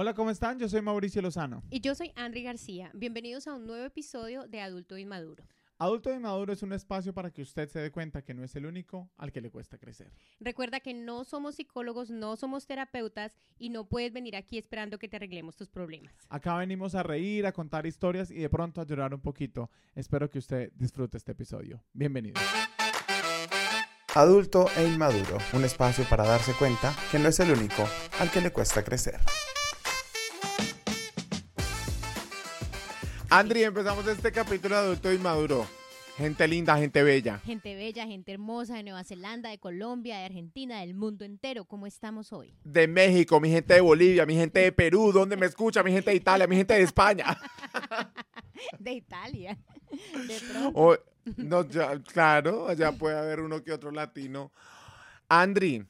Hola, ¿cómo están? Yo soy Mauricio Lozano. Y yo soy Andri García. Bienvenidos a un nuevo episodio de Adulto Inmaduro. Adulto Inmaduro es un espacio para que usted se dé cuenta que no es el único al que le cuesta crecer. Recuerda que no somos psicólogos, no somos terapeutas y no puedes venir aquí esperando que te arreglemos tus problemas. Acá venimos a reír, a contar historias y de pronto a llorar un poquito. Espero que usted disfrute este episodio. Bienvenido. Adulto e Inmaduro, un espacio para darse cuenta que no es el único al que le cuesta crecer. Andri, empezamos este capítulo de Adulto Inmaduro. Gente linda, gente bella. Gente bella, gente hermosa de Nueva Zelanda, de Colombia, de Argentina, del mundo entero. ¿Cómo estamos hoy? De México, mi gente de Bolivia, mi gente de Perú, donde me escucha, mi gente de Italia, mi gente de España. de Italia. De pronto. O- no, ya, claro, allá puede haber uno que otro latino. Andri,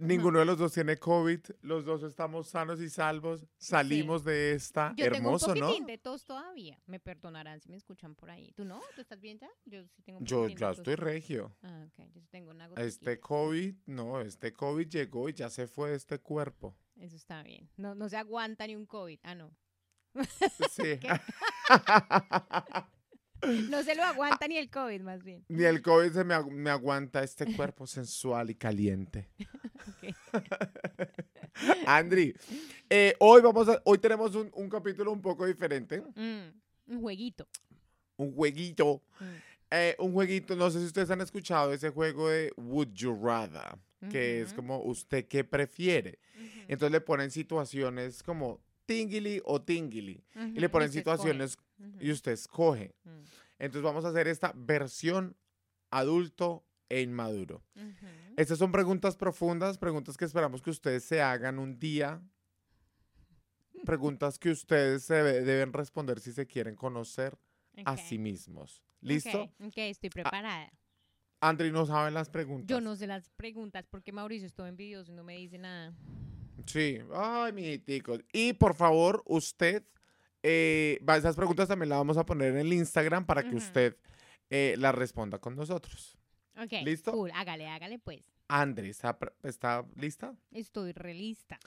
ninguno de los dos tiene COVID, los dos estamos sanos y salvos, salimos de esta. Yo Hermoso, tengo un de tos todavía. Me perdonarán si me escuchan por ahí. ¿Tú no? ¿Tú estás bien ya? Yo sí tengo un Yo de ya tos. estoy regio. Ah, ok. Yo sí tengo una Este gotiquita. COVID, no, este COVID llegó y ya se fue de este cuerpo. Eso está bien. No, no se aguanta ni un COVID. Ah, no. Sí. No se lo aguanta ni el COVID, más bien. Ni el COVID se me, agu- me aguanta este cuerpo sensual y caliente. Andri, eh, hoy vamos a, hoy tenemos un, un capítulo un poco diferente, Mm, un jueguito. un jueguito, Mm, eh, un jueguito, no sé si ustedes han escuchado ese juego de Would You Rather, que es como usted qué prefiere. Entonces le ponen situaciones como tingili o tingili y le ponen situaciones escoge. y usted escoge. Mm, Entonces vamos a hacer esta versión adulto e inmaduro. Estas son preguntas profundas, preguntas que esperamos que ustedes se hagan un día. Preguntas que ustedes se deben responder si se quieren conocer a sí mismos. ¿Listo? Ok, ok, estoy preparada. Andri no sabe las preguntas. Yo no sé las preguntas porque Mauricio es todo envidioso y no me dice nada. Sí. Ay, mijiticos. Y por favor, usted, eh, va- esas preguntas también las vamos a poner en el Instagram para que Ujú. usted eh, las responda con nosotros. Ok, ¿Listo? cool, hágale, hágale pues. Andri, ¿está, pre- está lista? Estoy relista.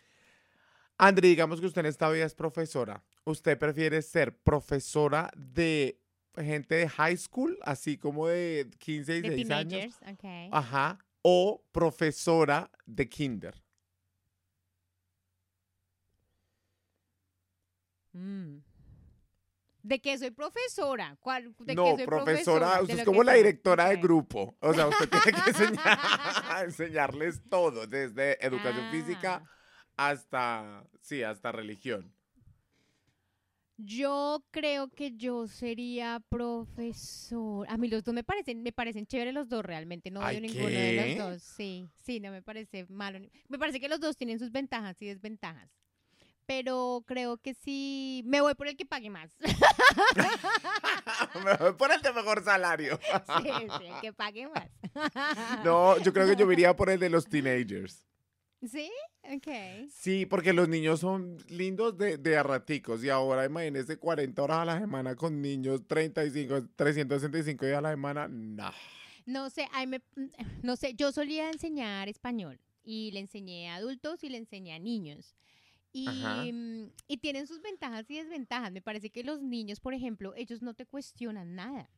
Andri, digamos que usted en esta vida es profesora. ¿Usted prefiere ser profesora de gente de high school, así como de 15 y De 16 años? teenagers, ok. Ajá. O profesora de kinder. Mm. ¿De qué soy profesora? ¿Cuál, de no, soy profesora, usted es como que la directora de grupo. O sea, usted tiene que enseñar, enseñarles todo, desde educación física Ah. hasta, sí, hasta religión. Yo creo que yo sería profesor. A mí los dos me parecen, me parecen chéveres los dos realmente. No odio ninguno de los dos. Sí, sí, no me parece malo. Me parece que los dos tienen sus ventajas y desventajas. Pero creo que sí, me voy por el que pague más. Me voy por el de mejor salario. sí, sí, el que pague más. No, yo creo que yo iría por el de los teenagers. ¿Sí? Ok. Sí, porque los niños son lindos de, de a raticos y ahora imagínese 40 horas a la semana con niños, 35, 365 días a la semana, no. No sé, ay, me- no sé, yo solía enseñar español y le enseñé a adultos y le enseñé a niños. Y, mm, y tienen sus ventajas y desventajas. Me parece que los niños, por ejemplo, ellos no te cuestionan nada.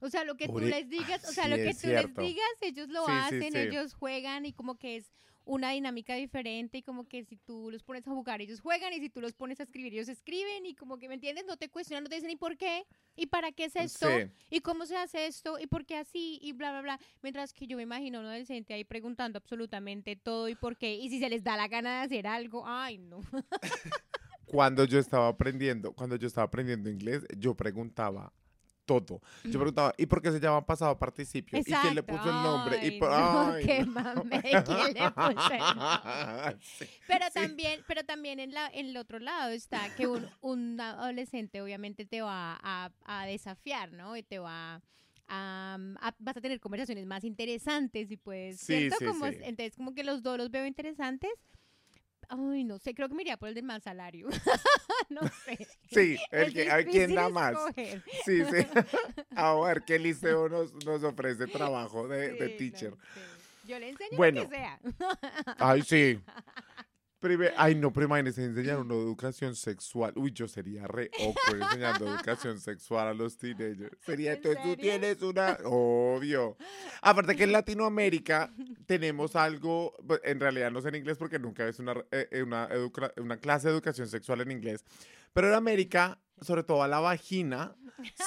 O sea, lo que tú les digas, o sea, sí, lo que tú cierto. les digas, ellos lo sí, hacen, sí. ellos juegan y como que es una dinámica diferente y como que si tú los pones a jugar, ellos juegan y si tú los pones a escribir, ellos escriben y como que, ¿me entiendes? No te cuestionan, no te dicen, ¿y por qué? ¿Y para qué es esto? Sí. ¿Y cómo se hace esto? ¿Y por qué así? Y bla, bla, bla. Mientras que yo me imagino a un adolescente ahí preguntando absolutamente todo y por qué. Y si se les da la gana de hacer algo, ay, no. Cuando yo estaba aprendiendo, cuando yo estaba aprendiendo inglés, yo preguntaba todo. Yo preguntaba, ¿y por qué se llama pasado participio? ¿Y quién le puso el nombre? Ay, y por- no, ay, qué no. mame, ¿quién le puso el nombre? Sí. Pero Sí. también, pero también en, la, en el otro lado está que un, un adolescente obviamente te va a, a desafiar, ¿no? Y te va a, a- vas a tener conversaciones más interesantes y pues, Sí, ¿cierto? como. Entonces como que los dos los veo interesantes. Ay, no sé, creo que me iría por el del más salario. no sé. Sí, el que, a ver quién da más. escoger. Sí, sí. A ver qué liceo nos, nos ofrece trabajo de, de Sí, teacher. Yo le enseño Bueno. lo que sea. Ay, sí. Ay, no, pero imagínese enseñar una educación sexual. Uy, yo sería re awkward enseñando educación sexual a los teenagers. Sería, ¿En entonces tú tienes una... Obvio. Aparte que en Latinoamérica tenemos algo, en realidad no sé en inglés porque nunca ves una, eh, eh, una, una clase de educación sexual en inglés, pero en América, sobre todo a la vagina,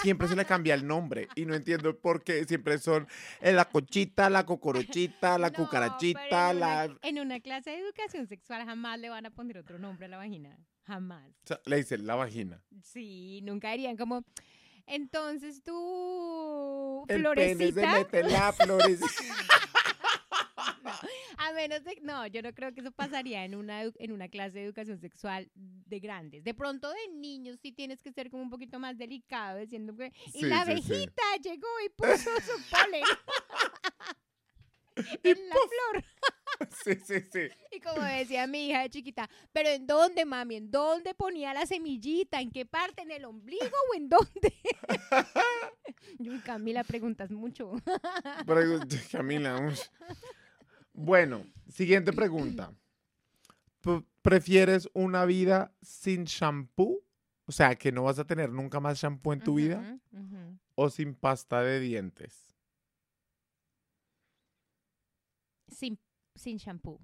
siempre se le cambia el nombre y no entiendo por qué siempre son eh, la cochita, la cocorochita, la No, cucarachita, en la... Una, en una clase de educación sexual jamás le van a poner otro nombre a la vagina. Jamás. o sea, le dicen la vagina. Sí, nunca dirían como. Entonces tú, El pene se florecita, mete en la florecita. a menos de, no, yo no creo que eso pasaría en una, en una clase de educación sexual de grandes. De pronto de niños sí tienes que ser como un poquito más delicado, diciendo que, y la sí, sí. abejita llegó y puso su polen en la flor. Sí, sí, sí. Y como decía mi hija de chiquita, pero ¿en dónde, mami? ¿En dónde ponía la semillita? ¿En qué parte? ¿En el ombligo o en dónde? Yo, Camila, preguntas mucho. Pregunta, Camila. Bueno, siguiente pregunta. ¿Prefieres una vida sin shampoo? O sea, que no vas a tener nunca más shampoo en tu vida. ¿O sin pasta de dientes? Sin, sin shampoo.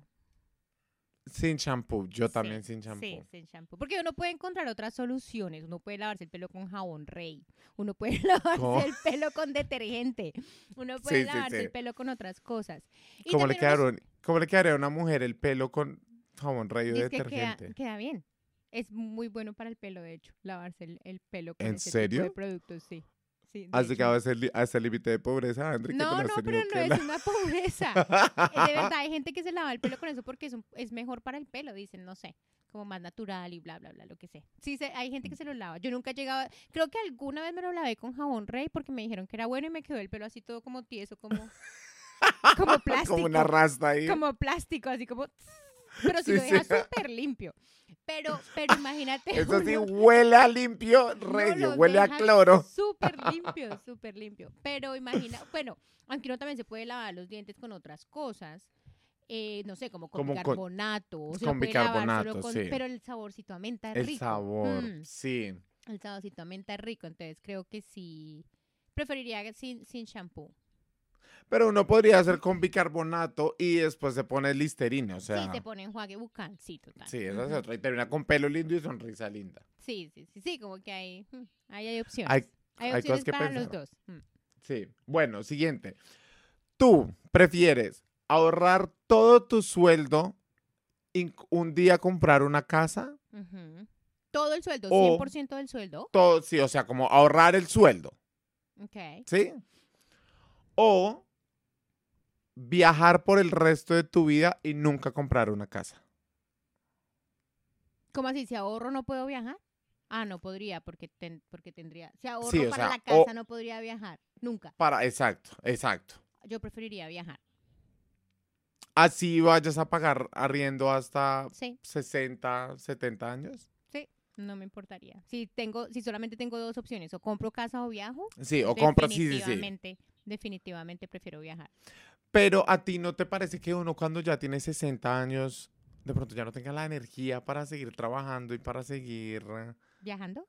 Sin shampoo. Yo Sí, también sin shampoo. Sí, sin shampoo. Porque uno puede encontrar otras soluciones. Uno puede lavarse el pelo con jabón rey. Uno puede lavarse el pelo con detergente. Uno puede Sí, lavarse sí. el pelo con otras cosas. Y ¿Cómo le, quedaron, ¿Cómo le quedaría a una mujer el pelo con jabón rey de Dice que queda, detergente? queda bien. Es muy bueno para el pelo, de hecho, lavarse el, el pelo con ¿En ese tipo de productos, sí. Sí ¿Has llegado a ese, li- a ese límite de pobreza, te No, no, pero no es la- una pobreza. Eh, de verdad, hay gente que se lava el pelo con eso porque es, un- es mejor para el pelo, dicen, no sé, como más natural y bla, bla, bla, lo que sé. Sí, se- hay gente que se lo lava. Yo nunca he llegado, creo que alguna vez me lo lavé con jabón rey porque me dijeron que era bueno y me quedó el pelo así todo como tieso, como, como plástico. Como una rasta ahí. como plástico, así como... Pero si Sí, lo deja sí. súper limpio. Pero, pero imagínate. Eso sí uno- huele a limpio, no lo huele a cloro. Súper limpio, súper limpio. Pero imagina, bueno, aunque uno también se puede lavar los dientes con otras cosas. eh, no sé, como con Como con- bicarbonato. o con lavar bicarbonato, con- sí. Pero el saborcito a menta es El rico. sabor, Mm, sí. el saborcito a menta es rico. Entonces creo que sí. Preferiría sin, sin shampoo. Pero uno podría hacer con bicarbonato y después se pone listerina, o sea. sí, se pone enjuague bucal, sí, total. Sí, esa es otra. Y termina con pelo lindo y sonrisa linda. Sí, sí, sí, sí, como que hay, mm, ahí hay opciones. Hay, Hay, hay cosas opciones que para los dos. mm. sí. Bueno, siguiente. ¿Tú prefieres ahorrar todo tu sueldo y un día comprar una casa? Todo el sueldo, O- 100% del sueldo. Todo, sí, o sea, como ahorrar el sueldo, Ok. ¿sí? O viajar por el resto de tu vida y nunca comprar una casa. ¿Cómo así? Si ahorro no puedo viajar. Ah, no podría porque ten- porque tendría. Si ahorro Sí, o para sea, la o- casa no podría viajar. Nunca. Para, exacto, exacto. Yo preferiría viajar. Así vayas a pagar arriendo hasta Sí, 60, 70 años. sí. No me importaría. Si tengo, si solamente tengo dos opciones, o compro casa o viajo. Sí, o compras, sí, sí, sí. definitivamente, definitivamente prefiero viajar. Pero a ti no te parece que uno cuando ya tiene 60 años, de pronto ya no tenga la energía para seguir trabajando y para seguir... eh, ¿Viajando?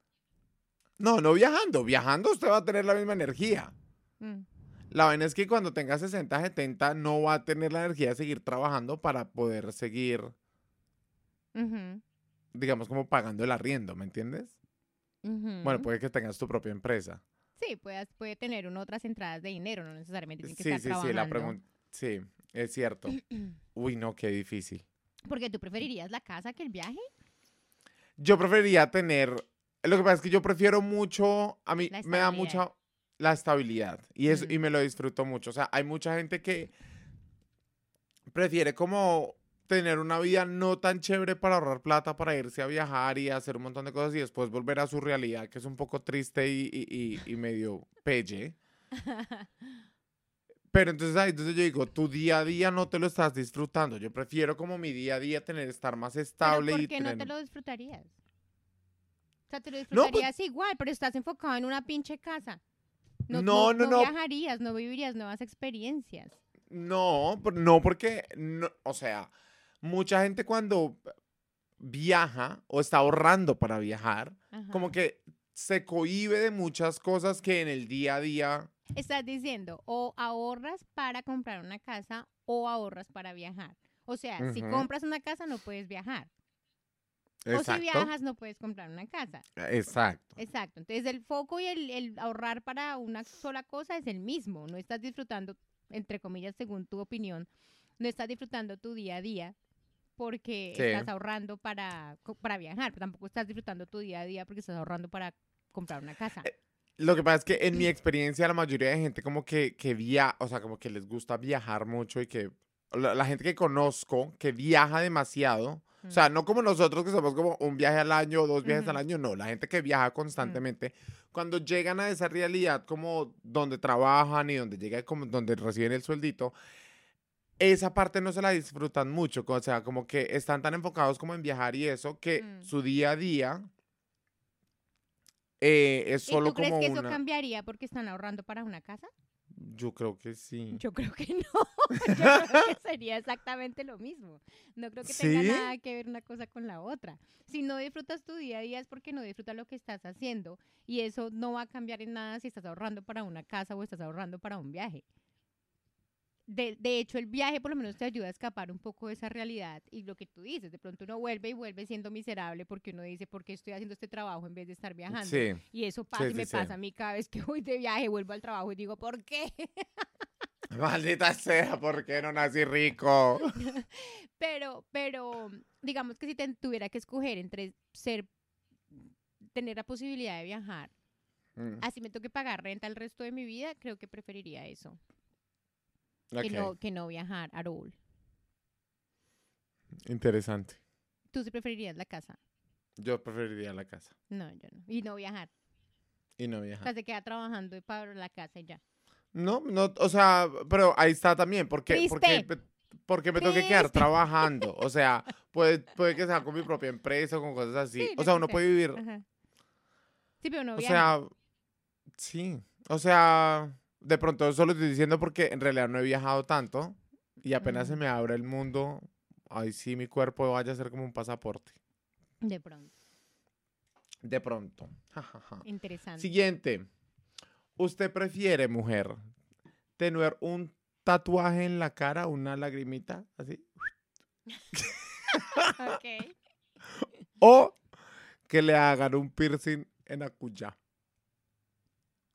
No, no viajando. Viajando usted va a tener la misma energía. Mm. La vaina es que cuando tenga 60, 70 no va a tener la energía de seguir trabajando para poder seguir, digamos, como pagando el arriendo, ¿me entiendes? Bueno, puede que tengas tu propia empresa. Sí, puede, puede tener uno otras entradas de dinero, no necesariamente tiene que Sí, estar sí, sí, trabajando. la pregunta... Sí, es cierto. Uy, no, qué difícil. Porque tú preferirías la casa que el viaje. Yo preferiría tener. Lo que pasa es que yo prefiero mucho. A mí me da mucha la estabilidad. Y, eso, y Mm. me lo disfruto mucho. O sea, hay mucha gente que prefiere como tener una vida no tan chévere para ahorrar plata, para irse a viajar y hacer un montón de cosas y después volver a su realidad, que es un poco triste y, y- y- y medio pelle. Pero entonces ahí entonces yo digo, tu día a día no te lo estás disfrutando. Yo prefiero como mi día a día tener estar más Pero estable ¿por y qué no tener... te lo disfrutarías? O sea, te lo pues disfrutarías igual, pero estás enfocado en una pinche casa. No, No, no, no. viajarías, no vivirías nuevas experiencias. No, por- no porque, no, o sea, mucha gente cuando viaja o está ahorrando para viajar, como que se cohíbe de muchas cosas que en el día a día... Estás diciendo, o ahorras para comprar una casa o ahorras para viajar. O sea, si compras una casa no puedes viajar. O si viajas no puedes comprar una casa. Exacto. Exacto. Entonces el foco y el, el ahorrar para una sola cosa es el mismo. No estás disfrutando, entre comillas, según tu opinión, no estás disfrutando tu día a día porque Sí. estás ahorrando para, para viajar, pero tampoco estás disfrutando tu día a día porque estás ahorrando para comprar una casa. Eh, Lo que pasa es que en mi experiencia la mayoría de gente como que, que viaja, o sea, como que les gusta viajar mucho y que la, la gente que conozco que viaja demasiado, o sea, no como nosotros que somos como un viaje al año o dos viajes al año, no, la gente que viaja constantemente, cuando llegan a esa realidad como donde trabajan y donde llega como donde reciben el sueldito, esa parte no se la disfrutan mucho, o sea, como que están tan enfocados como en viajar y eso que Mm. su día a día eh, es ¿Y solo tú crees como que eso una... cambiaría porque están ahorrando para una casa? Yo creo que sí. Yo creo que no. Yo creo que sería exactamente lo mismo. No creo que tenga ¿Sí? nada que ver una cosa con la otra. Si no disfrutas tu día a día es porque no disfrutas lo que estás haciendo y eso no va a cambiar en nada si estás ahorrando para una casa o estás ahorrando para un viaje. De, de hecho, el viaje por lo menos te ayuda a escapar un poco de esa realidad y lo que tú dices, de pronto uno vuelve y vuelve siendo miserable porque uno dice, ¿por qué estoy haciendo este trabajo en vez de estar viajando? Sí. Y eso pasa Sí, y me sí, pasa a mí cada vez que voy de viaje, vuelvo al trabajo y digo, ¿por qué? Maldita sea, ¿por qué no nací rico? Pero, pero, digamos que si te tuviera que escoger entre ser, tener la posibilidad de viajar, Mm, así me toque pagar renta el resto de mi vida, creo que preferiría eso, que, no, que no viajar a all. Interesante. ¿Tú sí preferirías la casa? Yo preferiría la casa No, yo no. Y no viajar. y no O viajar. sea, se queda trabajando y para la casa y ya. No, no, o sea, pero ahí está también, porque, porque, porque me tengo que quedar trabajando. O sea, puede, puede que sea con mi propia empresa o con cosas así. Sí, o sea, uno puede vivir. Ajá. Sí, pero no O viaja. sea, sí. O sea, de pronto eso lo estoy diciendo porque en realidad no he viajado tanto y apenas se Mm. me abre el mundo, ahí sí mi cuerpo vaya a ser como un pasaporte. de pronto. De pronto. Ja, ja, ja. Interesante. Siguiente. ¿Usted prefiere, mujer, tener un tatuaje en la cara, una lagrimita, así? Ok. ¿O que le hagan un piercing en la cuya?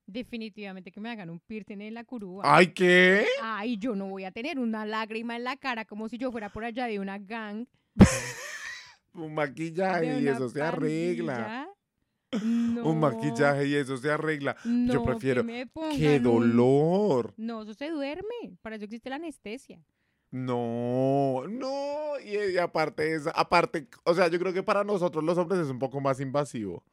Definitivamente que me hagan un piercing en la curúa. ¡Ay, qué! Ay, yo no voy a tener una lágrima en la cara como si yo fuera por allá de una gang. Un maquillaje y eso se arregla. Un maquillaje y eso se arregla. no, que prefiero- me ¡Qué pongan dolor! No, eso se duerme. Para eso existe la anestesia. No, no. Y, y aparte, es, aparte, o sea, yo creo que para nosotros los hombres es un poco más invasivo.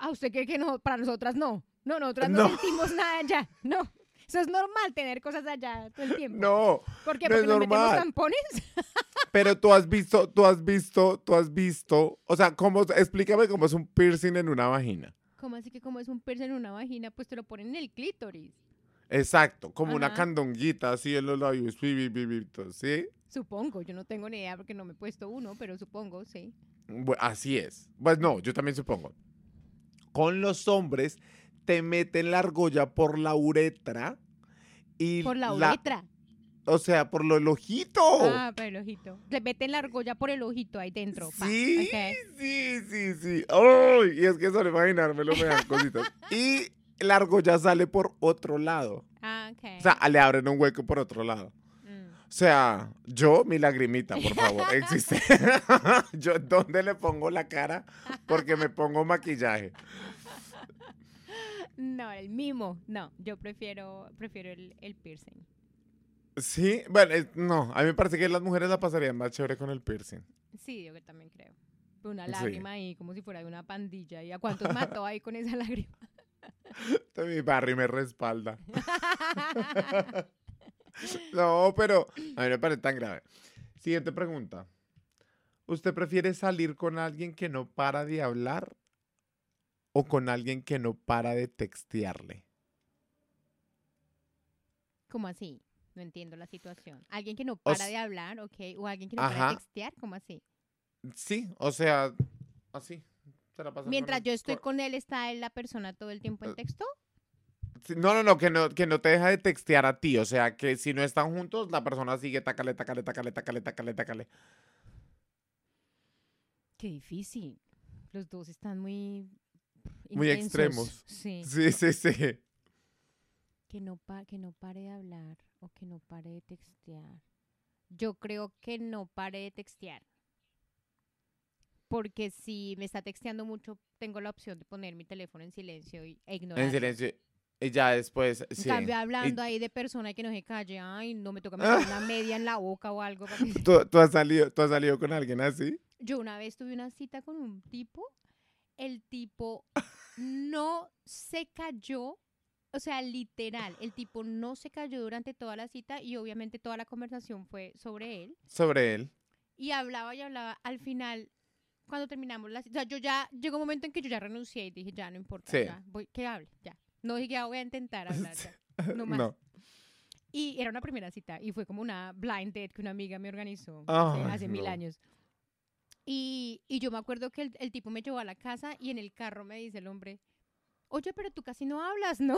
¿A usted cree que no? Para nosotras no. No, nosotras no, No. sentimos nada allá. No. Eso es normal tener cosas allá todo el tiempo. No, ¿Por qué? no es Porque nos metemos tampones. pero tú has visto, tú has visto, tú has visto, o sea, ¿cómo, explícame cómo es un piercing en una vagina. ¿Cómo así que como es un piercing en una vagina? Pues te lo ponen en el clítoris. Exacto, como una Ajá. candonguita así en los labios, ¿sí? Supongo. Yo no tengo ni idea porque no me he puesto uno, pero supongo, sí. Bu- así es. Pues no, yo también supongo. Con los hombres te meten la argolla por la uretra y Por la uretra. o sea, por lo, el ojito. Ah, por el ojito. Le meten la argolla por el ojito ahí dentro. Sí, sí, sí, sí. ¡Ay! y es que solo imaginármelo me dan cositas. Y la argolla sale por otro lado. Ah, ok. O sea, le abren un hueco por otro lado. O sea, yo, mi lagrimita, por favor, existe. yo, ¿dónde le pongo la cara? Porque me pongo maquillaje. No, el mimo. No, yo prefiero, prefiero el, el piercing. Sí, bueno, es- no, a mí me parece que las mujeres la pasarían más chévere con el piercing. Sí, yo que también creo. Una Sí. lágrima ahí, como si fuera de una pandilla. ¿Y a cuántos mató ahí con esa lágrima? Mi Barry me respalda. No, pero a mí me parece tan grave. Siguiente pregunta. ¿Usted prefiere salir con alguien que no para de hablar o con alguien que no para de textearle? ¿Cómo así? No entiendo la situación. ¿Alguien que no para de hablar, ok? ¿O alguien que no para de textear? ¿Cómo así? Sí, o sea, así. se la pasa con Mientras yo estoy con- con él, ¿está él la persona todo el tiempo en Eh, texto? No, no, no que, no, que no te deja de textear a ti. O sea, que si no están juntos, la persona sigue tacale, tacale, tacale, tacale, tacale, tacale. Qué difícil. Los dos están muy... Muy intensos. extremos. Sí. Sí, sí, sí. Que no, pa- que no pare de hablar o que no pare de textear. Yo creo que no pare de textear. Porque si me está texteando mucho, tengo la opción de poner mi teléfono en silencio y, e ignorar. En silencio. Y ya después, sí. cambio, Y hablando ahí de persona que no se calle, ay, no me toca meter una media en la boca o algo. para que- ¿Tú, tú has salido, ¿Tú has salido con alguien así? Yo una vez tuve una cita con un tipo, el tipo no se cayó, o sea, literal, el tipo no se cayó durante toda la cita y obviamente toda la conversación fue sobre él Sobre él. y hablaba y hablaba. Al final, cuando terminamos la cita, o sea, yo ya, llegó un momento en que yo ya renuncié y dije, ya no importa, Sí. ya, voy, que hable, ya. No dije, ya voy a intentar hablar, ya. No más. No. Y era una primera cita y fue como una blind date que una amiga me organizó hace, mil años. Y, y yo me acuerdo que el, el tipo me llevó a la casa y en el carro me dice el hombre, oye, pero tú casi no hablas, ¿no?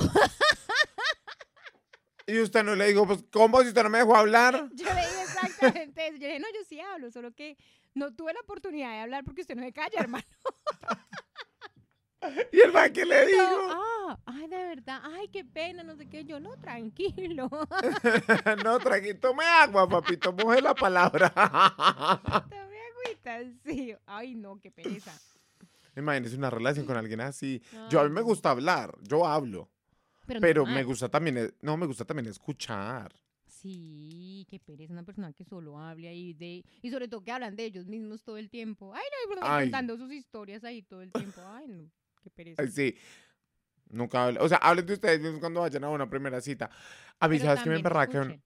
Y usted no le dijo, pues, ¿cómo si usted no me dejó hablar? Yo le dije exactamente eso. Yo le dije, no, yo sí hablo, solo que no tuve la oportunidad de hablar porque usted no se calla, hermano. ¿Y el man qué le dijo? ah, ay, de verdad, ay, qué pena, no sé qué. Yo, no, tranquilo. no, tranquilo, tome agua, papito, moje la palabra. Tomé agüita, sí. Ay, no, qué pereza. Imagínese una relación con alguien así. Yo a mí me gusta hablar, yo hablo, Pero, me gusta también, e- no, me gusta también escuchar. Sí, qué pereza una persona que solo hable ahí de... Y sobre todo que hablan de ellos mismos todo el tiempo. Ay, no, y contando sus historias ahí todo el tiempo. Ay, no, qué pereza. Sí. Nunca hablo. O sea, hablen de ustedes mismos cuando vayan a una primera cita. A mí, Pero ¿sabes qué me emperra? Que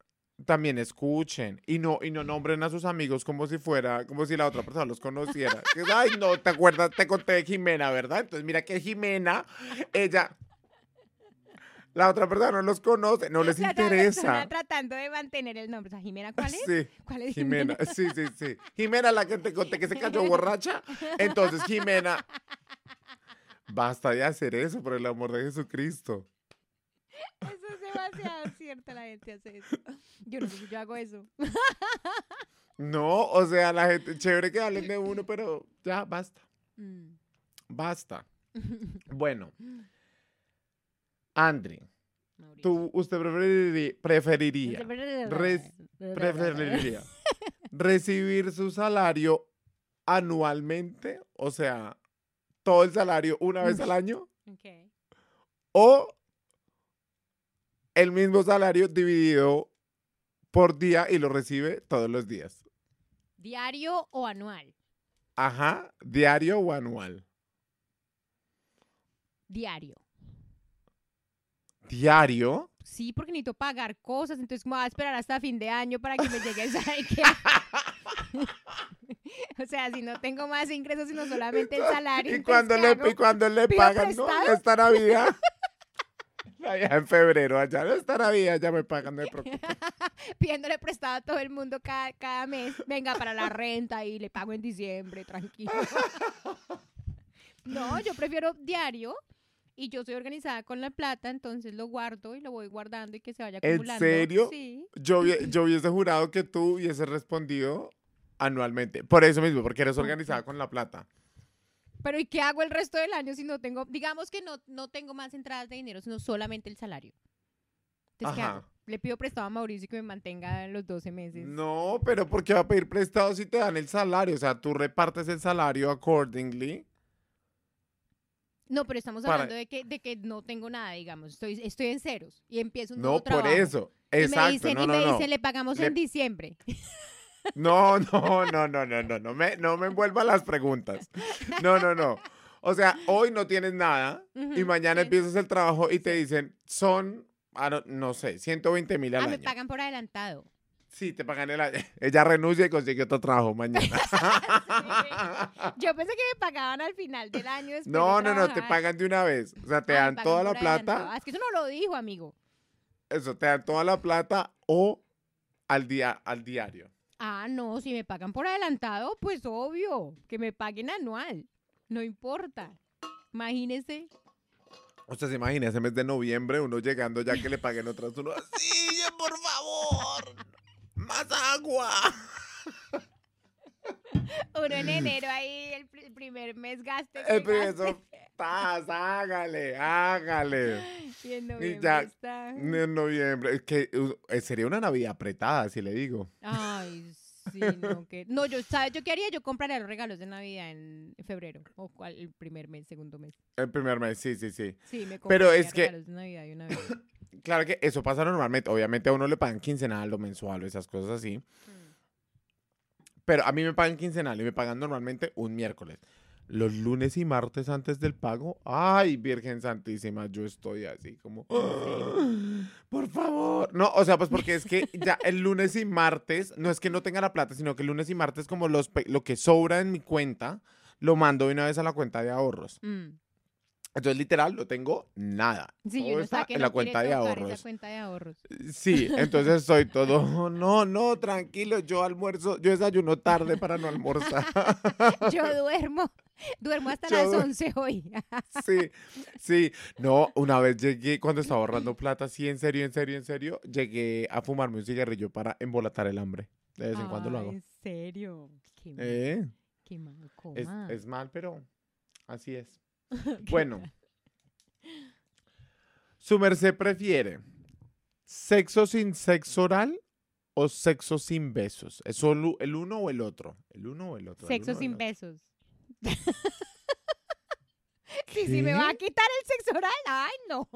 también escuchen. Y no, y no nombren a sus amigos como si fuera, como si la otra persona los conociera. Ay, no, ¿te acuerdas? Te conté de Jimena, ¿verdad? Entonces, mira que Jimena, ella. La otra persona no los conoce, no les La interesa. tratando de mantener el nombre. O sea, Jimena, ¿cuál es? Sí. ¿Cuál es Jimena, sí, sí, sí. Jimena, la que te conté que se cayó borracha. Entonces, Jimena, basta de hacer eso, por el amor de Jesucristo. Eso es demasiado cierto, la gente hace eso. Yo no sé si yo hago eso. No, o sea, la gente, chévere que hablen de uno, pero ya, basta, Mm. basta. Bueno, Andri, tú, usted preferiría, preferiría, res- preferiría recibir su salario anualmente, o sea, todo el salario una vez al año, Ok. o el mismo salario dividido por día y lo recibe todos los días. ¿Diario o anual? Ajá, diario o anual. Diario. Diario. Sí, porque necesito pagar cosas, entonces me voy a esperar hasta fin de año para que me llegue el ¿sabe qué? o sea, si no tengo más ingresos, sino solamente el salario. Y cuando ¿qué le, hago? y cuando le ¿Pido pagan, ¿no? Esta Navidad. Allá en febrero, allá esta Navidad ya me pagan, no me preocupe. Pidiéndole prestado a todo el mundo cada, cada mes. Venga, para la renta y le pago en diciembre, tranquilo. no, yo prefiero diario. Y yo soy organizada con la plata, entonces lo guardo y lo voy guardando y que se vaya ¿En acumulando. serio? Sí. Yo, yo hubiese jurado que tú hubieses respondido anualmente. Por eso mismo, porque eres organizada con la plata. Pero ¿y qué hago el resto del año si no tengo, digamos que no, no tengo más entradas de dinero, sino solamente el salario? Entonces, ¿qué hago? Le pido prestado a Mauricio que me mantenga los 12 meses. No, pero ¿por qué va a pedir prestado si te dan el salario? O sea, tú repartes el salario accordingly. No, pero estamos Para- hablando de que, de que no tengo nada, digamos. Estoy, estoy en ceros y empiezo un No, nuevo por trabajo. eso. Y me Exacto. dicen, no, y no, me no. dicen, le pagamos Le- en diciembre. No, no, no, no, no, no, no me, no me envuelva las preguntas. No, no, no. O sea, hoy no tienes nada y mañana empiezas el trabajo y te dicen, son, ah, no, no sé, 120 mil al Ah, me año. pagan por adelantado. Sí, te pagan el año. Ella renuncia y consigue otro trabajo mañana. Yo pensé que me pagaban al final del año. de No, no, no, te pagan de una vez. O sea, te dan toda la plata. Ah, es que eso no lo dijo, amigo. Eso, te dan toda la plata o al día, al diario. Ah, no, si me pagan por adelantado, pues obvio, que me paguen anual. No importa. Imagínese. Usted se imagina ese mes de noviembre, uno llegando ya que le paguen otras, uno así, por favor, más agua. Uno en enero ahí, el pr- primer mes gaste. El que primer- eso, paz, hágale, hágale. Y en Y noviembre ya, está. En noviembre, es que uh, eh, sería una Navidad apretada, si le digo. Ay, sí, no, que... No, yo, ¿sabes? Yo qué haría? Yo compraría los regalos de Navidad en febrero. O cual, el primer mes, segundo mes. El primer mes, sí, sí, sí. Sí, me Pero compraría es que- regalos de Navidad de una vez. Claro que eso pasa normalmente. Obviamente a uno le pagan quincenal o mensual o esas cosas así. Pero a mí me pagan quincenal y me pagan normalmente un miércoles. Los lunes y martes antes del pago, ay, Virgen Santísima, yo estoy así como, "Ah, por favor. No, o sea, pues porque es que ya el lunes y martes, no es que no tenga la plata, sino que el lunes y martes como los, lo que sobra en mi cuenta, lo mando de una vez a la cuenta de ahorros. Mm. Entonces, literal, no tengo nada. Sí, Todo está que en no la cuenta de ahorros. Esa cuenta de ahorros. Sí, entonces estoy todo, no, no, tranquilo, yo almuerzo, yo desayuno tarde para no almorzar. Yo duermo, duermo hasta Yo las du- 11 hoy. Sí, sí. No, una vez llegué, cuando estaba ahorrando plata, sí, en serio, en serio, en serio, llegué a fumarme un cigarrillo para embolatar el hambre. De vez en cuando lo Ay, hago. ¿En serio? Qué mal, Eh, qué mal, es, es mal, pero así es. Bueno. ¿Su merced prefiere sexo sin sexo oral o sexo sin besos? ¿Es solo el uno o el otro? ¿El uno o el otro? ¿El Sexo sin besos. Sí, si me va a quitar el sexo oral, ay, no.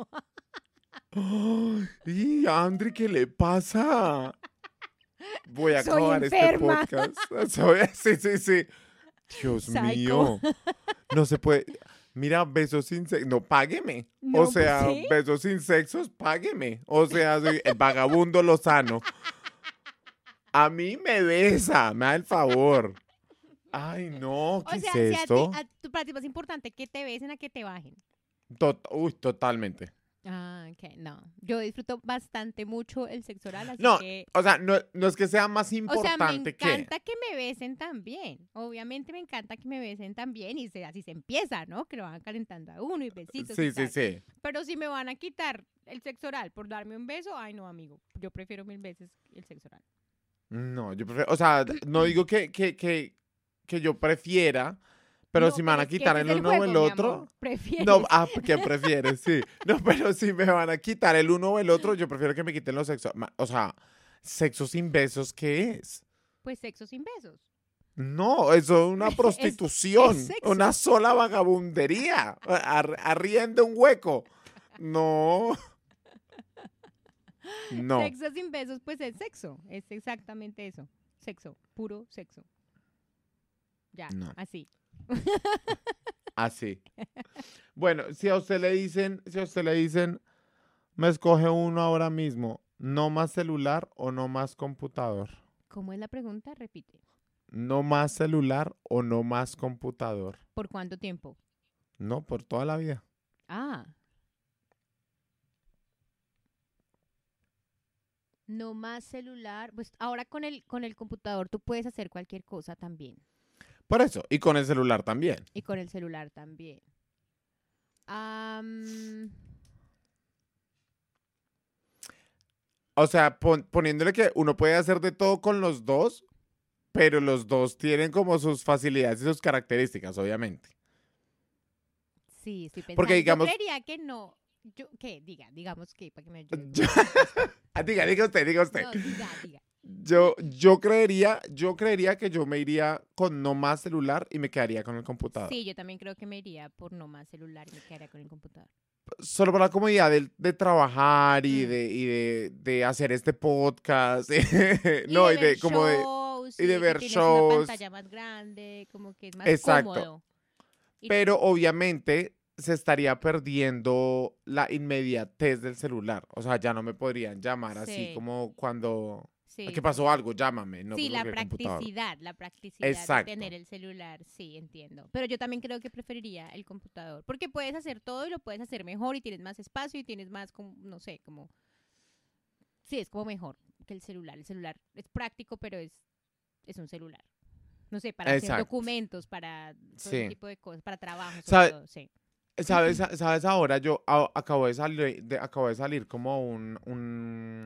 ¡Ay, Andri, qué le pasa! Voy a Soy acabar enferma. este podcast. Soy- sí, sí, sí. Dios Psycho. mío. No se puede. Mira, besos sin sexo. No, págueme. No, o pues sea, sí. besos sin sexos, págueme. O sea, soy el vagabundo Lozano. A mí me besa, me da el favor. Ay, no, ¿qué O sea, es si a ti, a tu- para ti es más importante que te besen a que te bajen. Tot- Uy, totalmente. Ah, ok, no. Yo disfruto bastante mucho el sexo oral, así No, que... O sea, no, no es que sea más O sea, me importante que. encanta que me besen también. Obviamente me encanta que me besen también y se, así se empieza, ¿no? Que lo van calentando a uno y besitos. Sí, y sí, sí. Pero si me van a quitar el sexo oral por darme un beso, ay no, amigo. Yo prefiero mil veces el sexo oral. No, yo prefiero, o sea, no digo que, que, que, que yo prefiera, pero No, si me van a que quitar el uno o el otro. ¿Prefieres? no, ah, ¿qué prefieres? Sí, no, pero si me van a quitar el uno o el otro, yo prefiero que me quiten los sexos, o sea, sexo sin besos, ¿qué es? Pues sexo sin besos. No, eso es una prostitución, es una sola vagabundería, ar- arriende un hueco. No. No. Sexo sin besos, pues es sexo. Es exactamente eso. Sexo, puro sexo. Ya, No. así. Así. Bueno, si a usted le dicen, si a usted le dicen, me escoge uno ahora mismo, no más celular o no más computador. ¿Cómo es la pregunta? Repite. No más celular o no más computador. ¿Por cuánto tiempo? No, por toda la vida. Ah. No más celular. Pues ahora con el, con el computador tú puedes hacer cualquier cosa también. Por eso, y con el celular también. Y con el celular también. Am, O sea, pon- poniéndole que uno puede hacer de todo con los dos, pero los dos tienen como sus facilidades y sus características, obviamente. sí, estoy pensando. Porque, digamos- Yo creería que no. Yo, ¿Qué? Diga, digamos que para que me ayude. Diga, diga usted, diga usted. No, diga, diga. Yo, yo creería, yo creería que yo me iría con no más celular y me quedaría con el computador. Sí, yo también creo que me iría por no más celular y me quedaría con el computador. Solo por la comodidad de, de trabajar y, Mm. de, y de, de hacer este podcast. Y no, y de como de. shows, y de ver shows. Una pantalla más grande, como que es más Exacto. cómodo. Y- Pero obviamente se estaría perdiendo la inmediatez del celular. O sea, ya no me podrían llamar así Sí. como cuando. Sí, ¿Qué pasó algo? Llámame. No sí, la practicidad, la practicidad Exacto. de tener el celular, sí, entiendo. Pero yo también creo que preferiría el computador, porque puedes hacer todo y lo puedes hacer mejor y tienes más espacio y tienes más, como, no sé, como... Sí, es como mejor que el celular. El celular es práctico, pero es es un celular. No sé, para hacer Exacto. documentos, para todo Sí. tipo de cosas, para trabajo, sobre ¿Sabe- todo, sí. ¿Sabes, ¿Sabes ahora? Yo a- acabo de salir, de, acabo de salir como un, un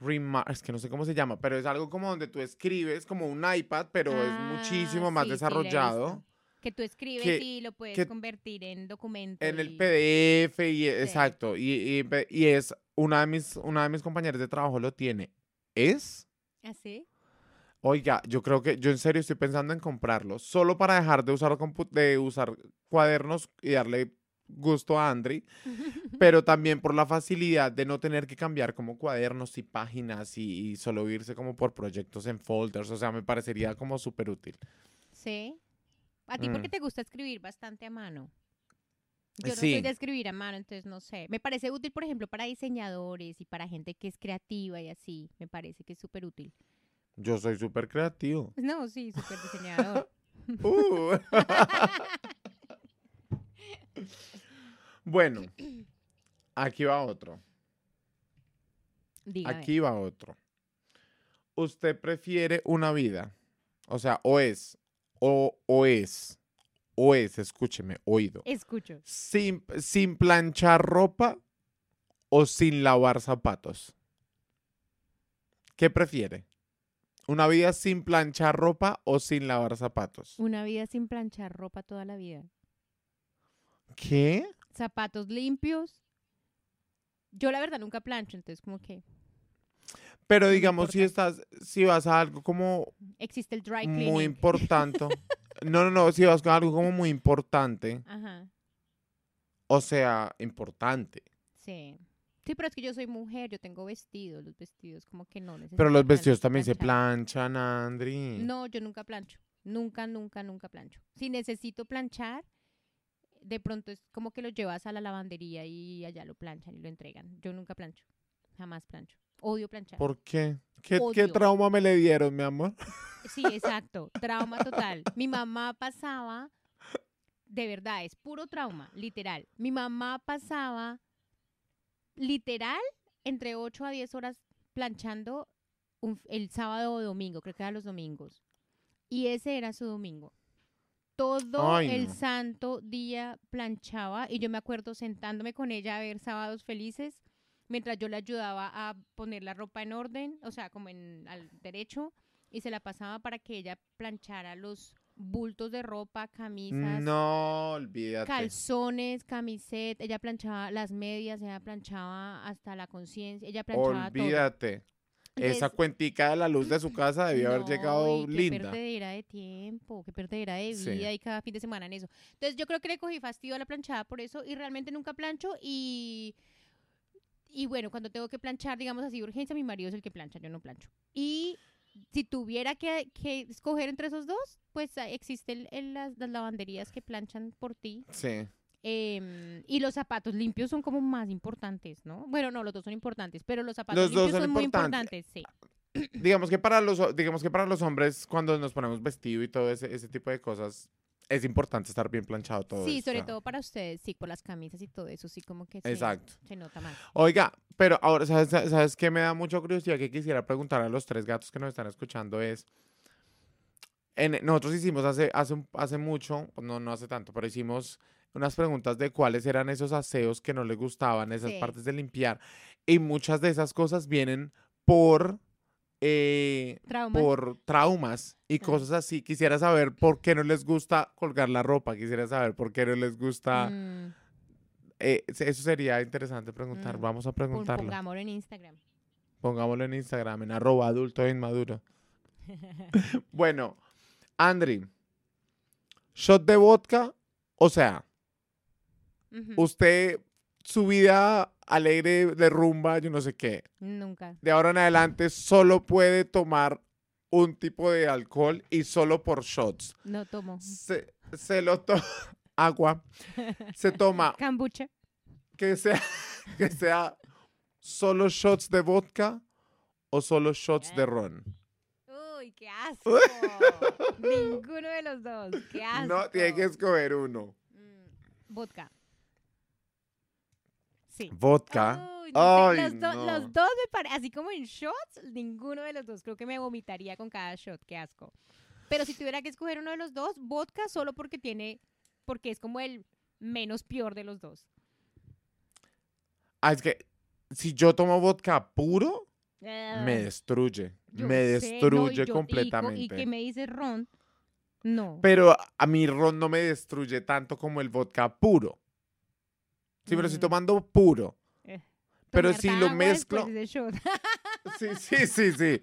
remar- es que no sé cómo se llama, pero es algo como donde tú escribes como un iPad, pero es muchísimo Ah, más sí, la he desarrollado. Que tú escribes que- y lo puedes que- convertir en documento. En el PDF y exacto. Y, y, y es una de mis, una de mis compañeras de trabajo lo tiene. ¿Es? ¿Así? Oiga, yo creo que yo en serio estoy pensando en comprarlo, solo para dejar de usar de usar cuadernos y darle gusto a Andri, pero también por la facilidad de no tener que cambiar como cuadernos y páginas y, y solo irse como por proyectos en folders, o sea, me parecería como súper útil. Sí. A ti porque Mm. te gusta escribir bastante a mano. Yo no Sí. soy de escribir a mano, entonces no sé. Me parece útil, por ejemplo, para diseñadores y para gente que es creativa y así. Me parece que es súper útil. Yo soy súper creativo. No, sí, súper diseñador. Uh. bueno, aquí va otro. Dígame. Aquí va otro. ¿Usted prefiere una vida? O sea, o es, o, o es, o es, escúcheme, oído. Escucho. Sin, sin planchar ropa o sin lavar zapatos. ¿Qué prefiere? ¿Una vida sin planchar ropa o sin lavar zapatos? Una vida sin planchar ropa toda la vida. ¿Qué? Zapatos limpios. Yo la verdad nunca plancho, entonces como que Pero digamos, si estás, si vas a algo como existe el dry muy cleaning. importante. No, no, no, si vas a algo como muy importante. Ajá. O sea, importante. Sí. Sí, pero es que yo soy mujer, yo tengo vestidos, los vestidos como que no necesitan Pero los vestidos también se planchan, Andri. No, yo nunca plancho. Nunca, nunca, nunca plancho. Si necesito planchar, de pronto es como que lo llevas a la lavandería y allá lo planchan y lo entregan. Yo nunca plancho. Jamás plancho. Odio planchar. ¿Por qué? ¿Qué, trauma me le dieron, mi amor? Sí, exacto. Trauma total. Mi mamá pasaba, de verdad, es puro trauma, literal. Mi mamá pasaba, literal, entre 8 a 10 horas planchando un- el sábado o domingo, creo que eran los domingos. Y ese era su domingo. Todo Ay, el no. santo día planchaba y yo me acuerdo sentándome con ella a ver sábados felices mientras yo le ayudaba a poner la ropa en orden, o sea, como en al derecho y se la pasaba para que ella planchara los bultos de ropa, camisas, No, olvídate. calzones, camiseta, ella planchaba las medias, ella planchaba hasta la conciencia, ella planchaba todo. Olvídate. Esa Entonces, cuentica de la luz de su casa debió haber no, llegado y qué linda. perdedera de tiempo, qué perdedera de Sí. vida y cada fin de semana en eso. Entonces yo creo que le cogí fastidio a la planchada por eso y realmente nunca plancho y y bueno, cuando tengo que planchar, digamos así, urgencia, mi marido es el que plancha, yo no plancho. Y si tuviera que, que escoger entre esos dos, pues ah, existen el- las, las lavanderías que planchan por ti. Sí. Em, y los zapatos limpios son como más importantes, ¿no? Bueno, no, los dos son importantes, pero los zapatos Los dos limpios son muy importantes. sí. Digamos que para los, digamos que para los hombres, cuando nos ponemos vestido y todo ese, ese tipo de cosas, es importante estar bien planchado todo. Sí, esto. sobre todo para ustedes, sí, por las camisas y todo eso, sí, como que se, Exacto. se nota más. Oiga, pero ahora, ¿sabes, ¿sabes qué me da mucha curiosidad que quisiera preguntar a los tres gatos que nos están escuchando? Es, en, nosotros hicimos hace, hace, hace mucho, no, no hace tanto, pero hicimos unas preguntas de cuáles eran esos aseos que no les gustaban, esas Sí. partes de limpiar. Y muchas de esas cosas vienen por, eh, Traumas. por traumas y Ah. cosas así. Quisiera saber por qué no les gusta colgar la ropa, quisiera saber por qué no les gusta... Mm, eh, eso sería interesante preguntar. Mm, Vamos a preguntarlo. pongámoslo en Instagram. Pongámoslo en Instagram, en arroba adulto inmaduro. bueno, Andri, shot de vodka, o sea, Usted, su vida alegre de rumba, yo no sé qué, Nunca. de ahora en adelante solo puede tomar un tipo de alcohol y solo por shots. No tomo. Se, se lo toma agua, se toma Cambucha. que sea, que sea solo shots de vodka o solo shots de ron. Uy, qué asco. Ninguno de los dos. Qué asco. No, tiene que escoger uno. Mm, Vodka. Sí. Vodka. No sé, los, do- no. los dos me parecen, así como en shots, ninguno de los dos. Creo que me vomitaría con cada shot, qué asco. Pero si tuviera que escoger uno de los dos, vodka solo porque tiene, porque es como el menos peor de los dos. Ah, es que si yo tomo vodka puro, Ah, me destruye. me sé, no, y destruye y completamente. Y, que me dice Ron, no. Pero a mi ron no me destruye tanto como el vodka puro. Sí, pero estoy Mm. tomando puro. Eh, pero si lo mezclo-. Sí, sí, sí, sí.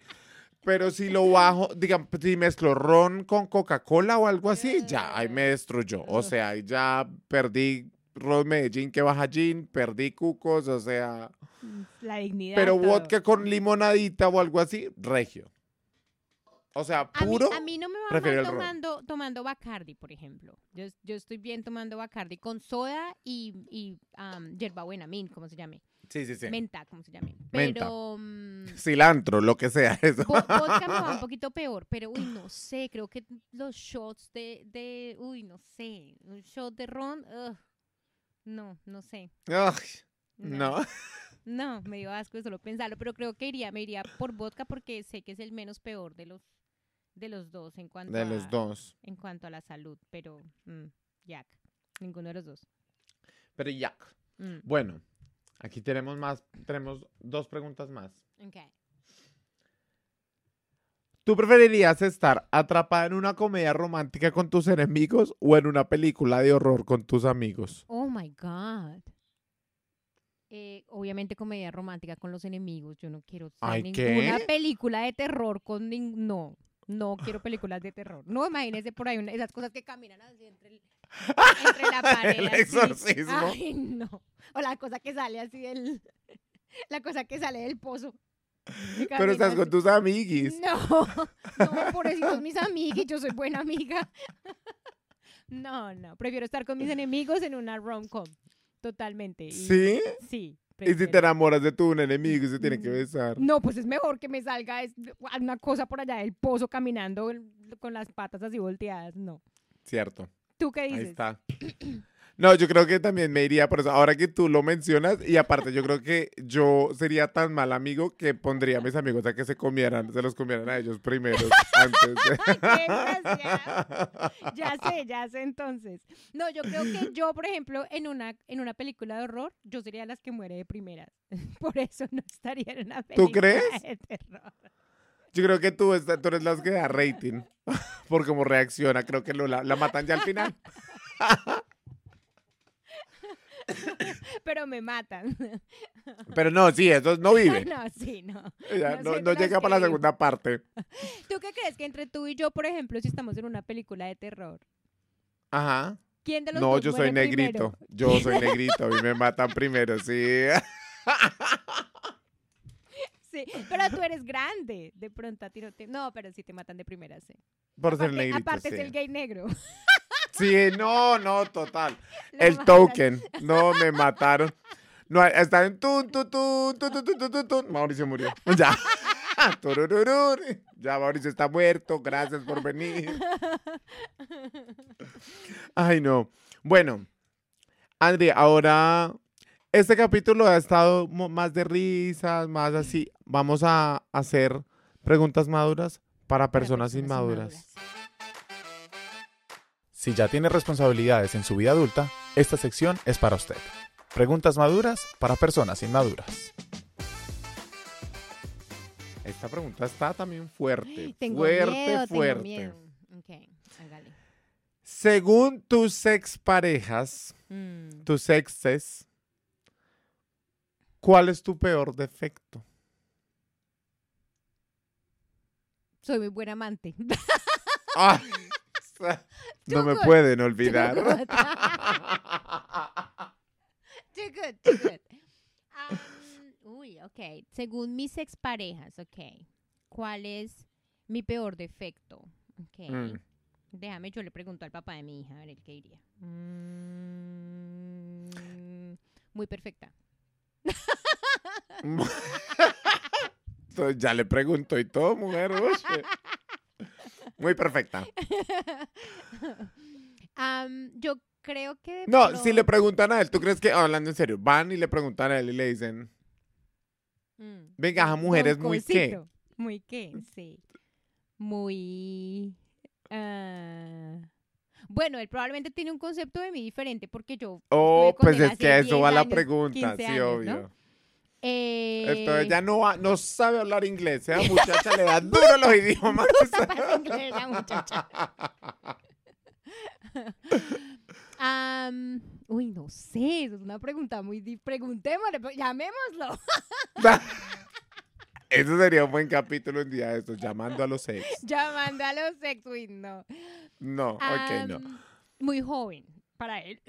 Pero si lo bajo, digamos, si mezclo ron con Coca-Cola o algo así, ya, ahí me destruyó. O sea, ahí ya perdí ron Medellín que baja gin, perdí cucos, o sea. La dignidad. Pero todo. vodka con limonadita o algo así, regio. O sea, A mí, puro. a mí no me va prefiero mal tomando, tomando Bacardi, por ejemplo. Yo, yo estoy bien tomando Bacardi con soda y, y um, hierbabuena, mint, como se llame. Sí, sí, sí. Menta, como se llame. Menta. Pero mm, Cilantro, lo que sea eso. vo- vodka me va un poquito peor, pero uy, no sé, creo que los shots de, de uy, no sé, un shot de ron, ugh, no, no sé. Ay, no. No, me dio asco de solo pensarlo, pero creo que iría, me iría por vodka porque sé que es el menos peor de los de los dos en cuanto De a los dos. en cuanto a la salud, pero mm, Jack, ninguno de los dos. Pero ya. Mm, Bueno, aquí tenemos más, tenemos dos preguntas más. ok. ¿Tú preferirías estar atrapada en una comedia romántica con tus enemigos o en una película de horror con tus amigos? Oh my God. Eh, obviamente comedia romántica con los enemigos. Yo no quiero Ay, ninguna ¿qué? película de terror con nin- no, no quiero películas de terror. No imagínese por ahí una- esas cosas que caminan así entre, el- entre la pared. El así. exorcismo. Ay, no. O la cosa que sale así del la cosa que sale del pozo. Pero estás así. con tus amiguis. No, no, pobrecitos mis amigos, yo soy buena amiga. No, no, prefiero estar con mis enemigos en una rom-com. Totalmente. y- ¿Sí? Sí. Y si te enamoras de tu un enemigo y se tiene que Mm, besar. No, pues es mejor que me salga una cosa por allá del pozo caminando con las patas así volteadas. No. Cierto. ¿Tú qué Ahí dices? está. No, yo creo que también me iría por eso. Ahora que tú lo mencionas, y aparte, yo creo que yo sería tan mal amigo que pondría a mis amigos a que se comieran, se los comieran a ellos primero, antes de... Ya sé, ya sé entonces. No, yo creo que yo, por ejemplo, en una, en una película de horror, yo sería las que muere de primeras. Por eso no estaría en una película ¿Tú crees? de terror. Yo creo que tú, tú eres las que da rating por cómo reacciona. Creo que lo, la, la matan ya al final. Pero me matan. Pero no, sí, esos no viven. No, sí, no. Ya, no llega para la segunda parte. ¿Tú qué crees que entre tú y yo, por ejemplo, si estamos en una película de terror, Ajá. ¿quién de los No, dos yo soy negrito. primero? Yo soy negrito. A mí me matan primero, sí. Sí, pero tú eres grande. De pronto a ti no te... No, pero sí te matan de primera, sí. Por ser Aparte, negrito, aparte sí. es el gay negro. Sí, no, no, total. El token. No, me mataron. No, está en tun, Mauricio murió. Ya. Ya Mauricio está muerto. Gracias por venir. Ay, no. Bueno, Andrea, ahora este capítulo ha estado más de risas, más así. Vamos a hacer preguntas maduras para, personas, inmaduras. Inmaduras. Si ya tiene responsabilidades en su vida adulta, esta sección es para usted. Preguntas maduras para personas inmaduras. Esta pregunta está también fuerte. Tengo fuerte, miedo, fuerte. tengo miedo. Ok, hágale. Según tus exparejas, Mm, tus exes, ¿cuál es tu peor defecto? Soy muy buena amante. Ah, no me good, pueden olvidar. Too good, too good. Um, uy, ok. Según mis exparejas, ok. ¿Cuál es mi peor defecto? Ok. Mm. Déjame, yo le pregunto al papá de mi hija, a ver el que iría. Mm, muy perfecta. Ya le pregunto y todo, mujer. oye. Muy perfecta. Yo creo que. No, si le preguntan a él, ¿tú crees que, hablando en serio, van y le preguntan a él y le dicen, Mm. venga, esa mujer es muy qué? Muy qué, sí. Muy. ah, Bueno, él probablemente tiene un concepto de mí diferente porque yo. Oh, pues es que a eso 10 va la pregunta, 15 sí, años, ¿no? Obvio. Eh, Entonces ya no, no sabe hablar inglés, esa muchacha le da duro los idiomas. inglés la muchacha. Uy, no sé, es una pregunta muy difícil. Preguntémosle, pero llamémoslo. Eso sería un buen capítulo un día de estos, llamando a los ex. Llamando a los ex, uy, no. No, ok, no. Muy joven para él.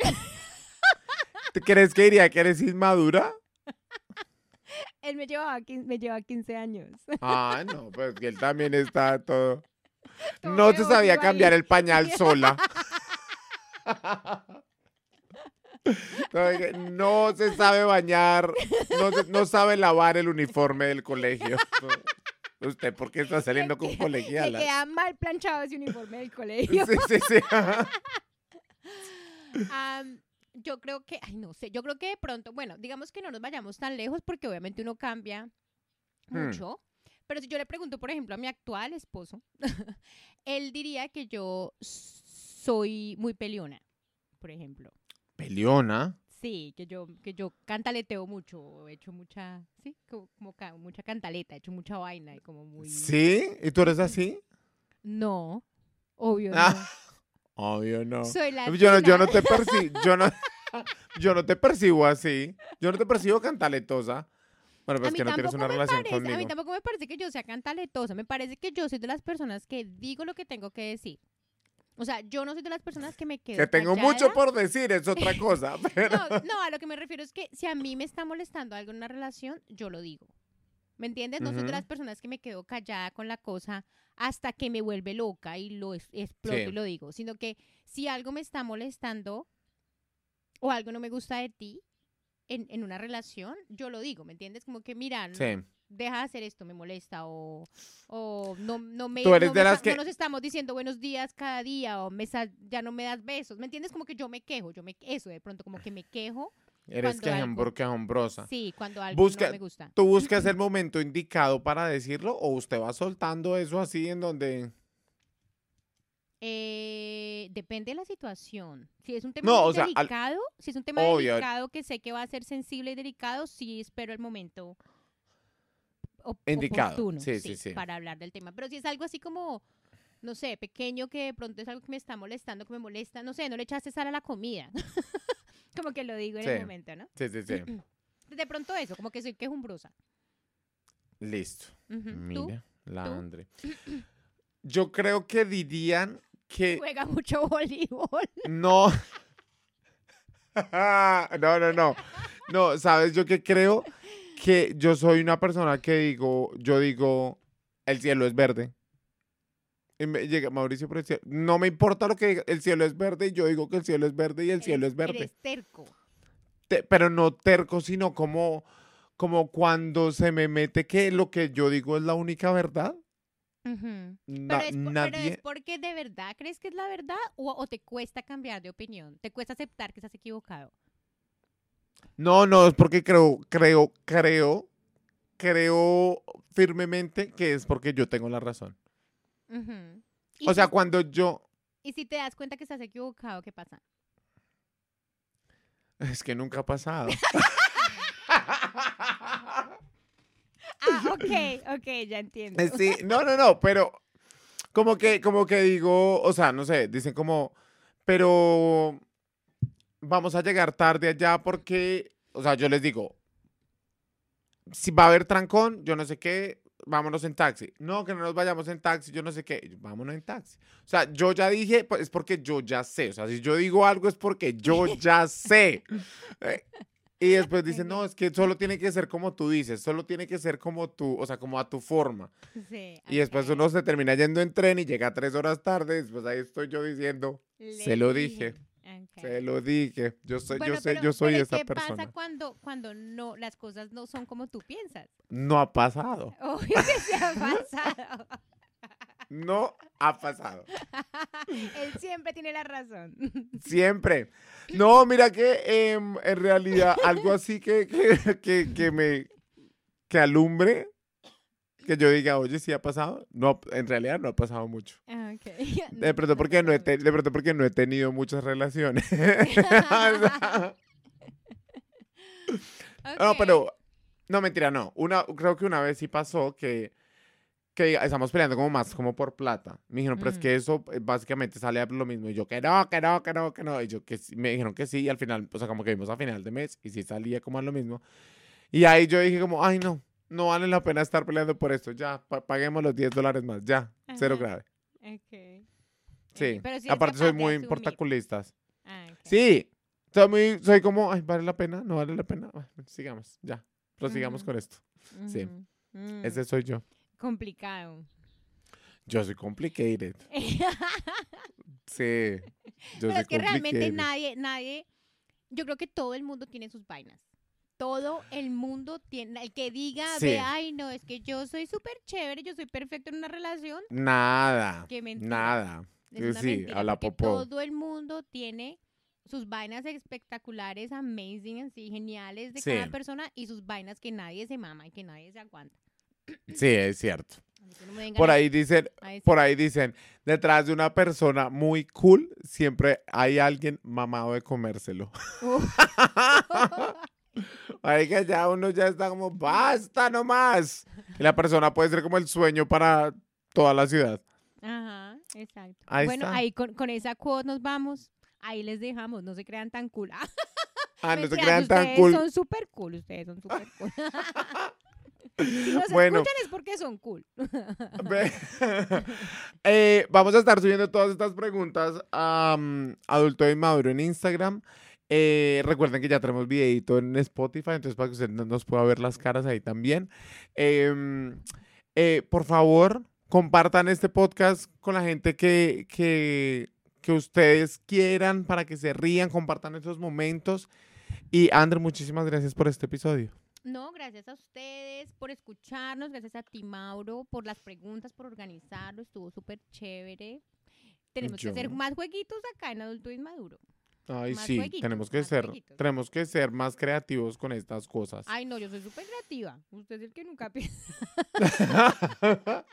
¿Tú crees que diría que eres inmadura? Él me llevaba, me lleva 15 años. Ah, no, pues que él también está todo. No se sabía cambiar ahí. el pañal sola. No, se sabe bañar, no, se- no sabe lavar el uniforme del colegio. ¿Usted por qué está saliendo con Se colegialas? queda mal planchado ese uniforme del colegio. Sí, sí, sí. Yo creo que, ay, no sé, yo creo que de pronto, bueno, digamos que no nos vayamos tan lejos porque obviamente uno cambia Hmm. mucho. Pero si yo le pregunto, por ejemplo, a mi actual esposo, él diría que yo soy muy peleona, por ejemplo. Peleona. Sí, que yo, que yo cantaleteo mucho, he hecho mucha, sí, como, como ca- mucha cantaleta, he hecho mucha vaina y como muy... ¿Sí? ¿Y tú eres así? No, obvio Ah, no. Obvio no. Soy la Yo no, yo no te percibo, yo no, yo no te percibo así. Yo no te percibo cantaletosa. Bueno, pues a mí que no tienes una relación parece, A mí conmigo. tampoco me parece que yo sea cantaletosa. Me parece que yo soy de las personas que digo lo que tengo que decir. O sea, yo no soy de las personas que me quedo Que tengo mucho por decir, es otra cosa. Pero... No, no, a lo que me refiero es que si a mí me está molestando algo en una relación, yo lo digo. ¿Me entiendes? No soy Ujú. de las personas que me quedo callada con la cosa hasta que me vuelve loca y lo es- exploto Sí. y lo digo. Sino que si algo me está molestando o algo no me gusta de ti en, en una relación, yo lo digo, ¿me entiendes? Como que, mira, Sí. deja de hacer esto, me molesta, o, o no, no me, Tú eres no de me las que- no nos estamos diciendo buenos días cada día, o me ya no me das besos, ¿me entiendes? Como que yo me quejo, yo me, eso de pronto, como que me quejo, Eres quejumbrosa. sí, cuando algo Busca- no me gusta. ¿Tú buscas el momento indicado para decirlo o usted va soltando eso así en donde... Eh, depende de la situación. Si es un tema No, muy o sea, al- delicado, si es un tema Obvio. delicado que sé que va a ser sensible y delicado, sí espero el momento Indicado. oportuno, Sí, sí, sí. para hablar del tema. Pero si es algo así como, no sé, pequeño que de pronto es algo que me está molestando, que me molesta, no sé, no le echaste sal a la comida. como que lo digo en el momento, ¿no? Sí, sí, sí. De pronto eso, como que soy quejumbrosa. Listo. Ujú. ¿Tú? Mira, la ¿Tú? Andre. Yo creo que dirían que Juega mucho voleibol. no. no, no, no. No, sabes, yo que creo que yo soy una persona que digo, yo digo, el cielo es verde. Y me llega Mauricio, pero el cielo- no me importa lo que diga, el cielo es verde y yo digo que el cielo es verde y el cielo es verde. Eres terco. te- pero no terco, sino como, como cuando se me mete que lo que yo digo es la única verdad. Na- Pero, es por- pero nadie. es porque de verdad crees que es la verdad o, o te cuesta cambiar de opinión, te cuesta aceptar que estás equivocado. No, no, es porque creo, creo, creo, creo firmemente que es porque yo tengo la razón. O sea, si- cuando yo. y si te das cuenta que estás equivocado, ¿qué pasa? Es que nunca ha pasado. Ah, ok, ok, ya entiendo. Eh, Sí, no, no, no, pero como que, como que digo, o sea, no sé, dicen como, pero vamos a llegar tarde allá porque, o sea, yo les digo, si va a haber trancón, yo no sé qué, vámonos en taxi. No, que no nos vayamos en taxi, yo no sé qué, vámonos en taxi. O sea, yo ya dije, pues es porque yo ya sé, o sea, si yo digo algo es porque yo ya sé. Eh, Y después dicen, no, es que solo tiene que ser como tú dices, solo tiene que ser como tú, o sea, como a tu forma. Sí, Y después ok. uno se termina yendo en tren y llega tres horas tarde, después ahí estoy yo diciendo, se Le lo dije, Se lo dije, yo soy, Bueno, yo sé, pero- yo soy pero esa ¿Qué pasa persona. cuando, cuando no, las cosas no son como tú piensas? No ha pasado. Obvio que se ha pasado. No ha pasado. Él siempre tiene la razón. Siempre. No, mira que em, en realidad algo así que, que, que, que me que alumbre, que yo diga, oye, sí ha pasado. No, en realidad no ha pasado mucho. Ah, ok. De pronto porque no he, te- de pronto porque no he tenido muchas relaciones. No, Ok. pero. No, mentira, no. Una, creo que una vez sí pasó que, que estamos peleando como más como por plata. Me dijeron, pero es Mm. que eso eh, básicamente sale a lo mismo. Y yo, que no, que no, que no, que no. Y yo, que me dijeron que sí. Y al final, o sea, como que vimos a final de mes y sí salía como a lo mismo. Y ahí yo dije, como, ay, no, no vale la pena estar peleando por esto. Ya, pa- paguemos los 10 dólares más. Ya, cero grave. Ok. Sí. Pero es Aparte, soy muy portaculistas. Ah. Sí. Soy, muy, soy como, ay, ¿vale la pena? ¿No vale la pena? Bueno, sigamos, ya. Prosigamos con esto. sí. Mm, Ese soy yo. Complicado. Yo soy complicated. Sí. Yo Pero soy es que realmente nadie, nadie, yo creo que todo el mundo tiene sus vainas. Todo el mundo tiene, el que diga, Sí. ve, ay, no, es que yo soy súper chévere, yo soy perfecto en una relación, Nada. qué mentira. Nada. Es sí, mentira, a la popó. Todo el mundo tiene sus vainas espectaculares, amazing, así, geniales de Sí. cada persona y sus vainas que nadie se mama y que nadie se aguanta. Sí, es cierto. No Por ahí dicen, por ahí dicen, detrás de una persona muy cool, siempre hay alguien mamado de comérselo. Ahí que ya uno ya está como, basta nomás. Y la persona puede ser como el sueño para toda la ciudad. Ajá, exacto. Ahí bueno, está. ahí con, con esa quote nos vamos. Ahí les dejamos, no se crean tan cool. Ah, no se crean tan cool. son súper cool, ustedes son súper cool. si nos Bueno. escuchan es porque son cool. Eh, vamos a estar subiendo todas estas preguntas a mm, Adulto Inmaduro en Instagram. Eh, recuerden que ya tenemos videito en Spotify, entonces para que usted no- nos pueda ver las caras ahí también. Em, eh, por favor, compartan este podcast con la gente que, que, que ustedes quieran para que se rían, compartan estos momentos. Y André, muchísimas gracias por este episodio. No, gracias a ustedes por escucharnos, gracias a ti, Mauro, por las preguntas, por organizarlo, estuvo súper chévere. Tenemos que hacer más jueguitos acá en Adulto Inmaduro. Ay, Más sí, jueguitos, tenemos que más ser, jueguitos. tenemos que ser más creativos con estas cosas. Ay, no, yo soy súper creativa. Usted es el que nunca piensa.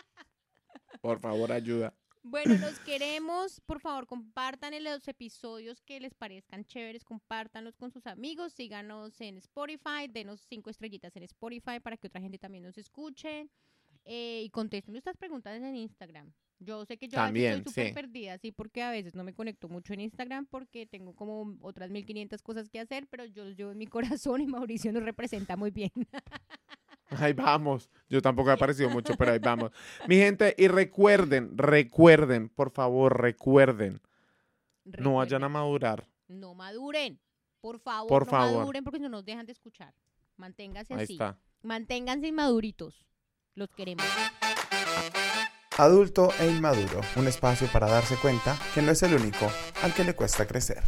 Por favor, ayuda. Bueno, los queremos. Por favor, compartan los episodios que les parezcan chéveres. Compártanlos con sus amigos. Síganos en Spotify. Denos cinco estrellitas en Spotify para que otra gente también nos escuche. Eh, y contesten nuestras preguntas en Instagram. Yo sé que yo También, estoy súper sí. perdida, sí, porque a veces no me conecto mucho en Instagram porque tengo como otras 1500 cosas que hacer, pero yo llevo en mi corazón y Mauricio nos representa muy bien. Ahí vamos. Yo tampoco he aparecido mucho, pero ahí vamos. Mi gente, y recuerden, recuerden, por favor, recuerden, no vayan a madurar. No maduren. Por favor, Por no favor. maduren porque si no nos dejan de escuchar. Manténganse Ahí así. está. Manténganse inmaduritos. Los queremos. Adulto e Inmaduro, un espacio para darse cuenta que no es el único al que le cuesta crecer.